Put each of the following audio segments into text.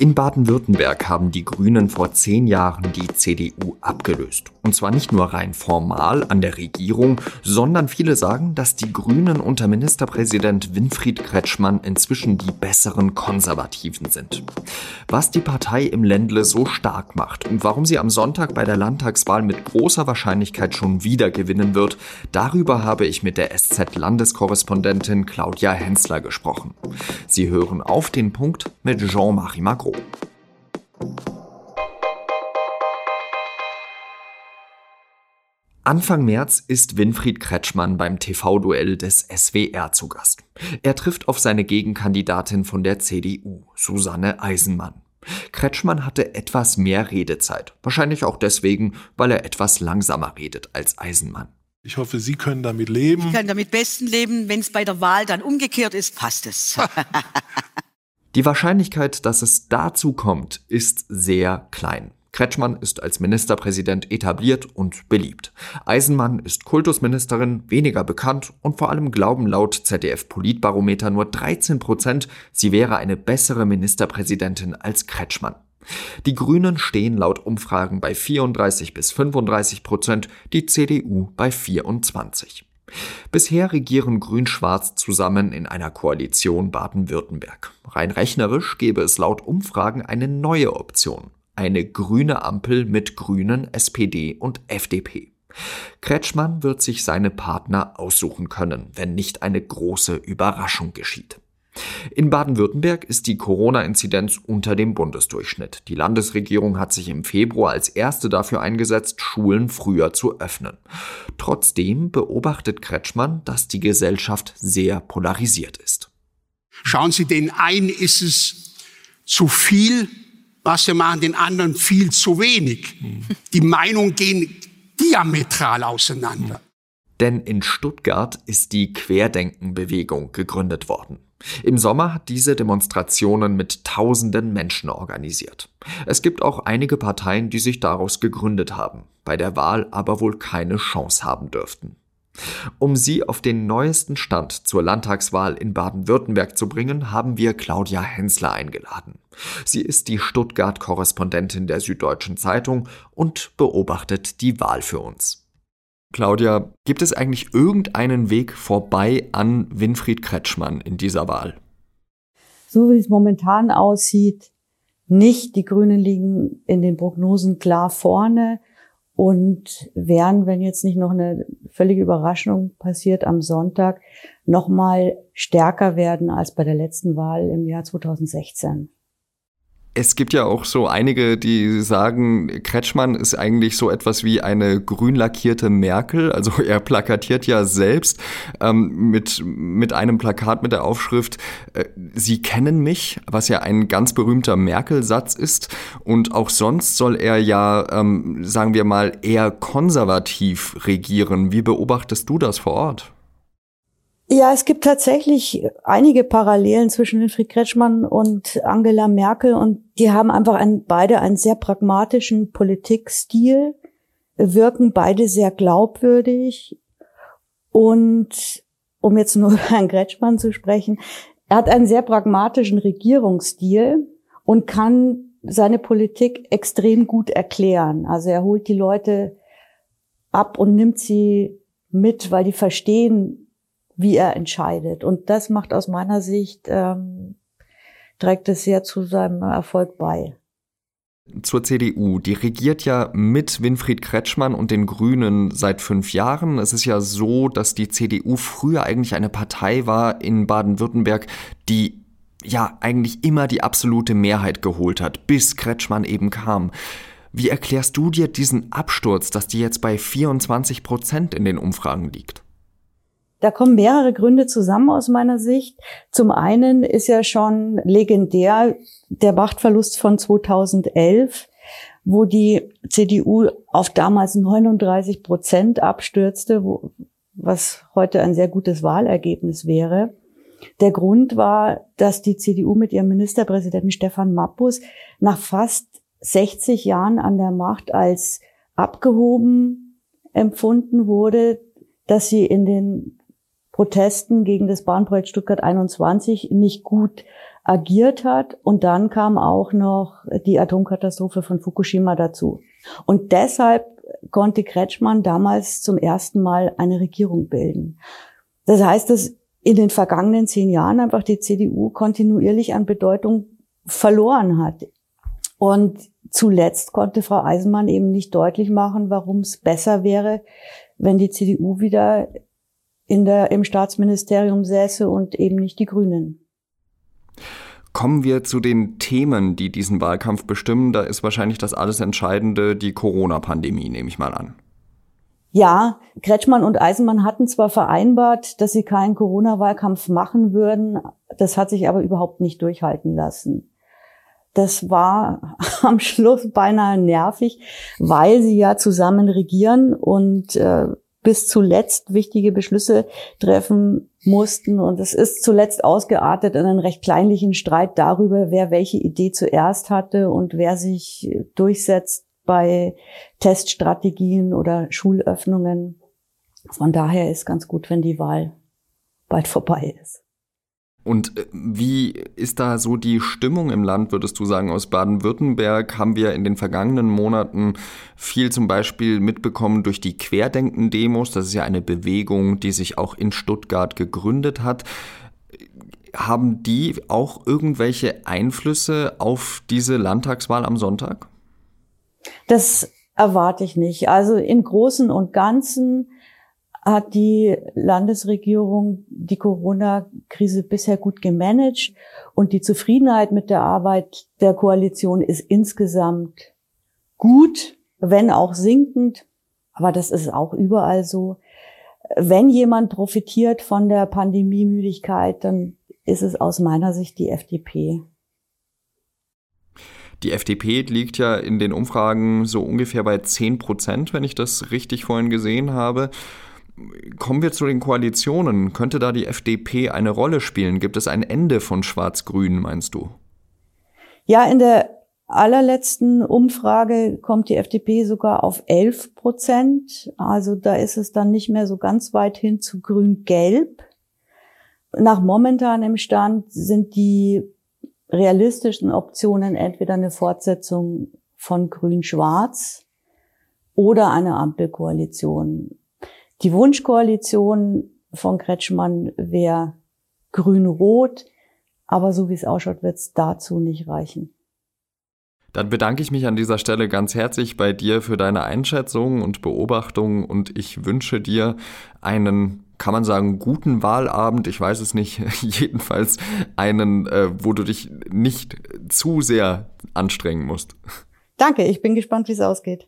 In Baden-Württemberg haben die Grünen vor zehn Jahren die CDU abgelöst. Und zwar nicht nur rein formal an der Regierung, sondern viele sagen, dass die Grünen unter Ministerpräsident Winfried Kretschmann inzwischen die besseren Konservativen sind. Was die Partei im Ländle so stark macht und warum sie am Sonntag bei der Landtagswahl mit großer Wahrscheinlichkeit schon wieder gewinnen wird, darüber habe ich mit der SZ-Landeskorrespondentin Claudia Hensler gesprochen. Sie hören auf den Punkt mit Jean-Marie Macron. Anfang März ist Winfried Kretschmann beim TV-Duell des SWR zu Gast. Er trifft auf seine Gegenkandidatin von der CDU, Susanne Eisenmann. Kretschmann hatte etwas mehr Redezeit. Wahrscheinlich auch deswegen, weil er etwas langsamer redet als Eisenmann. Ich hoffe, Sie können damit leben. Ich kann damit besten leben. Wenn es bei der Wahl dann umgekehrt ist, passt es. Die Wahrscheinlichkeit, dass es dazu kommt, ist sehr klein. Kretschmann ist als Ministerpräsident etabliert und beliebt. Eisenmann ist Kultusministerin, weniger bekannt und vor allem glauben laut ZDF Politbarometer nur 13 Prozent, sie wäre eine bessere Ministerpräsidentin als Kretschmann. Die Grünen stehen laut Umfragen bei 34 bis 35 Prozent, die CDU bei 24. Bisher regieren Grün-Schwarz zusammen in einer Koalition Baden-Württemberg. Rein rechnerisch gäbe es laut Umfragen eine neue Option. Eine grüne Ampel mit Grünen, SPD und FDP. Kretschmann wird sich seine Partner aussuchen können, wenn nicht eine große Überraschung geschieht. In Baden-Württemberg ist die Corona-Inzidenz unter dem Bundesdurchschnitt. Die Landesregierung hat sich im Februar als erste dafür eingesetzt, Schulen früher zu öffnen. Trotzdem beobachtet Kretschmann, dass die Gesellschaft sehr polarisiert ist. Schauen Sie, den einen ist es zu viel, was wir machen, den anderen viel zu wenig. Die Meinungen gehen diametral auseinander. Denn in Stuttgart ist die Querdenkenbewegung gegründet worden. Im Sommer hat diese Demonstrationen mit tausenden Menschen organisiert. Es gibt auch einige Parteien, die sich daraus gegründet haben, bei der Wahl aber wohl keine Chance haben dürften. Um Sie auf den neuesten Stand zur Landtagswahl in Baden-Württemberg zu bringen, haben wir Claudia Hensler eingeladen. Sie ist die Stuttgart-Korrespondentin der Süddeutschen Zeitung und beobachtet die Wahl für uns. Claudia, gibt es eigentlich irgendeinen Weg vorbei an Winfried Kretschmann in dieser Wahl? So wie es momentan aussieht, nicht. Die Grünen liegen in den Prognosen klar vorne und werden, wenn jetzt nicht noch eine völlige Überraschung passiert am Sonntag, noch mal stärker werden als bei der letzten Wahl im Jahr 2016. Es gibt ja auch so einige, die sagen, Kretschmann ist eigentlich so etwas wie eine grün lackierte Merkel. Also er plakatiert ja selbst ähm, mit, mit einem Plakat mit der Aufschrift, äh, Sie kennen mich, was ja ein ganz berühmter Merkel-Satz ist. Und auch sonst soll er ja, ähm, sagen wir mal, eher konservativ regieren. Wie beobachtest du das vor Ort? Ja, es gibt tatsächlich einige Parallelen zwischen Winfried Kretschmann und Angela Merkel und die haben einfach einen, beide einen sehr pragmatischen Politikstil, wirken beide sehr glaubwürdig und um jetzt nur über Herrn Kretschmann zu sprechen, er hat einen sehr pragmatischen Regierungsstil und kann seine Politik extrem gut erklären. Also er holt die Leute ab und nimmt sie mit, weil die verstehen, wie er entscheidet. Und das macht aus meiner Sicht, ähm, trägt es sehr zu seinem Erfolg bei. Zur CDU. Die regiert ja mit Winfried Kretschmann und den Grünen seit fünf Jahren. Es ist ja so, dass die CDU früher eigentlich eine Partei war in Baden-Württemberg, die ja eigentlich immer die absolute Mehrheit geholt hat, bis Kretschmann eben kam. Wie erklärst du dir diesen Absturz, dass die jetzt bei 24 Prozent in den Umfragen liegt? Da kommen mehrere Gründe zusammen aus meiner Sicht. Zum einen ist ja schon legendär der Machtverlust von 2011, wo die CDU auf damals 39 Prozent abstürzte, wo, was heute ein sehr gutes Wahlergebnis wäre. Der Grund war, dass die CDU mit ihrem Ministerpräsidenten Stefan Mappus nach fast 60 Jahren an der Macht als abgehoben empfunden wurde, dass sie in den Protesten gegen das Bahnprojekt Stuttgart 21 nicht gut agiert hat. Und dann kam auch noch die Atomkatastrophe von Fukushima dazu. Und deshalb konnte Kretschmann damals zum ersten Mal eine Regierung bilden. Das heißt, dass in den vergangenen zehn Jahren einfach die CDU kontinuierlich an Bedeutung verloren hat. Und zuletzt konnte Frau Eisenmann eben nicht deutlich machen, warum es besser wäre, wenn die CDU wieder in der, im Staatsministerium säße und eben nicht die Grünen. Kommen wir zu den Themen, die diesen Wahlkampf bestimmen. Da ist wahrscheinlich das alles Entscheidende die Corona-Pandemie, nehme ich mal an. Ja, Kretschmann und Eisenmann hatten zwar vereinbart, dass sie keinen Corona-Wahlkampf machen würden, das hat sich aber überhaupt nicht durchhalten lassen. Das war am Schluss beinahe nervig, weil sie ja zusammen regieren und äh, bis zuletzt wichtige Beschlüsse treffen mussten. Und es ist zuletzt ausgeartet in einen recht kleinlichen Streit darüber, wer welche Idee zuerst hatte und wer sich durchsetzt bei Teststrategien oder Schulöffnungen. Von daher ist ganz gut, wenn die Wahl bald vorbei ist. Und äh, wie ist da so die Stimmung im Land, würdest du sagen? Aus Baden-Württemberg haben wir in den vergangenen Monaten viel zum Beispiel mitbekommen durch die Querdenken-Demos. Das ist ja eine Bewegung, die sich auch in Stuttgart gegründet hat. Haben die auch irgendwelche Einflüsse auf diese Landtagswahl am Sonntag? Das erwarte ich nicht. Also im Großen und Ganzen hat die Landesregierung die Corona-Krise bisher gut gemanagt und die Zufriedenheit mit der Arbeit der Koalition ist insgesamt gut, wenn auch sinkend. Aber das ist auch überall so. Wenn jemand profitiert von der Pandemiemüdigkeit, dann ist es aus meiner Sicht die FDP. Die FDP liegt ja in den Umfragen so ungefähr bei 10 Prozent, wenn ich das richtig vorhin gesehen habe. Kommen wir zu den Koalitionen. Könnte da die FDP eine Rolle spielen? Gibt es ein Ende von Schwarz-Grün, meinst du? Ja, in der allerletzten Umfrage kommt die FDP sogar auf 11 Prozent. Also da ist es dann nicht mehr so ganz weit hin zu Grün-Gelb. Nach momentanem Stand sind die realistischen Optionen entweder eine Fortsetzung von Grün-Schwarz oder eine Ampelkoalition. Die Wunschkoalition von Kretschmann wäre grün-rot, aber so wie es ausschaut, wird es dazu nicht reichen. Dann bedanke ich mich an dieser Stelle ganz herzlich bei dir für deine Einschätzung und Beobachtung und ich wünsche dir einen, kann man sagen, guten Wahlabend. Ich weiß es nicht, jedenfalls einen, äh, wo du dich nicht zu sehr anstrengen musst. Danke, ich bin gespannt, wie es ausgeht.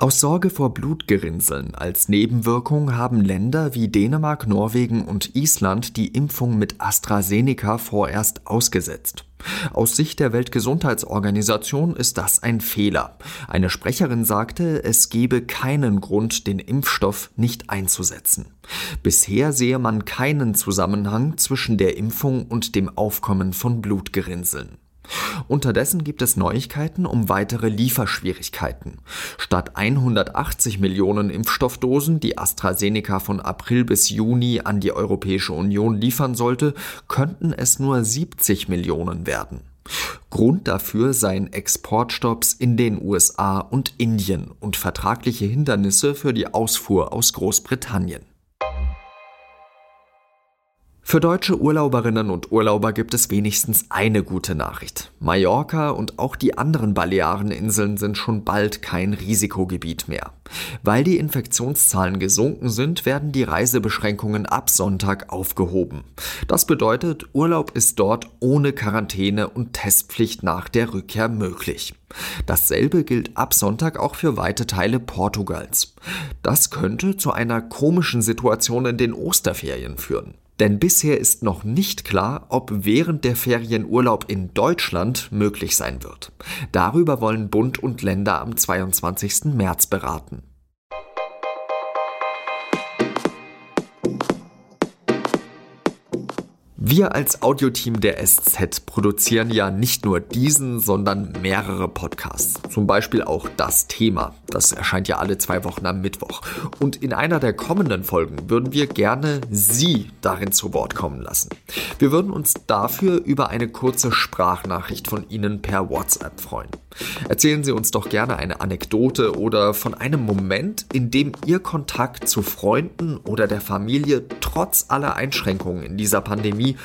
Aus Sorge vor Blutgerinnseln als Nebenwirkung haben Länder wie Dänemark, Norwegen und Island die Impfung mit AstraZeneca vorerst ausgesetzt. Aus Sicht der Weltgesundheitsorganisation ist das ein Fehler. Eine Sprecherin sagte, es gebe keinen Grund, den Impfstoff nicht einzusetzen. Bisher sehe man keinen Zusammenhang zwischen der Impfung und dem Aufkommen von Blutgerinnseln. Unterdessen gibt es Neuigkeiten um weitere Lieferschwierigkeiten. Statt 180 Millionen Impfstoffdosen, die AstraZeneca von April bis Juni an die Europäische Union liefern sollte, könnten es nur 70 Millionen werden. Grund dafür seien Exportstopps in den USA und Indien und vertragliche Hindernisse für die Ausfuhr aus Großbritannien. Für deutsche Urlauberinnen und Urlauber gibt es wenigstens eine gute Nachricht. Mallorca und auch die anderen Baleareninseln sind schon bald kein Risikogebiet mehr. Weil die Infektionszahlen gesunken sind, werden die Reisebeschränkungen ab Sonntag aufgehoben. Das bedeutet, Urlaub ist dort ohne Quarantäne und Testpflicht nach der Rückkehr möglich. Dasselbe gilt ab Sonntag auch für weite Teile Portugals. Das könnte zu einer komischen Situation in den Osterferien führen. Denn bisher ist noch nicht klar, ob während der Ferien Urlaub in Deutschland möglich sein wird. Darüber wollen Bund und Länder am 22. März beraten. Wir als Audioteam der SZ produzieren ja nicht nur diesen, sondern mehrere Podcasts. Zum Beispiel auch das Thema. Das erscheint ja alle zwei Wochen am Mittwoch. Und in einer der kommenden Folgen würden wir gerne Sie darin zu Wort kommen lassen. Wir würden uns dafür über eine kurze Sprachnachricht von Ihnen per WhatsApp freuen. Erzählen Sie uns doch gerne eine Anekdote oder von einem Moment, in dem Ihr Kontakt zu Freunden oder der Familie trotz aller Einschränkungen in dieser Pandemie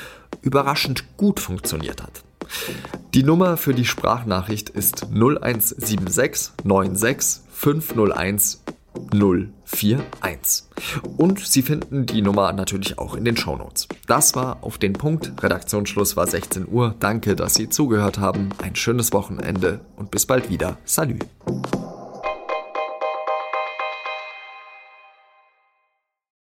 überraschend gut funktioniert hat. Die Nummer für die Sprachnachricht ist 0176 96 501 041. Und Sie finden die Nummer natürlich auch in den Shownotes. Das war auf den Punkt. Redaktionsschluss war 16 Uhr. Danke, dass Sie zugehört haben. Ein schönes Wochenende und bis bald wieder. Salü.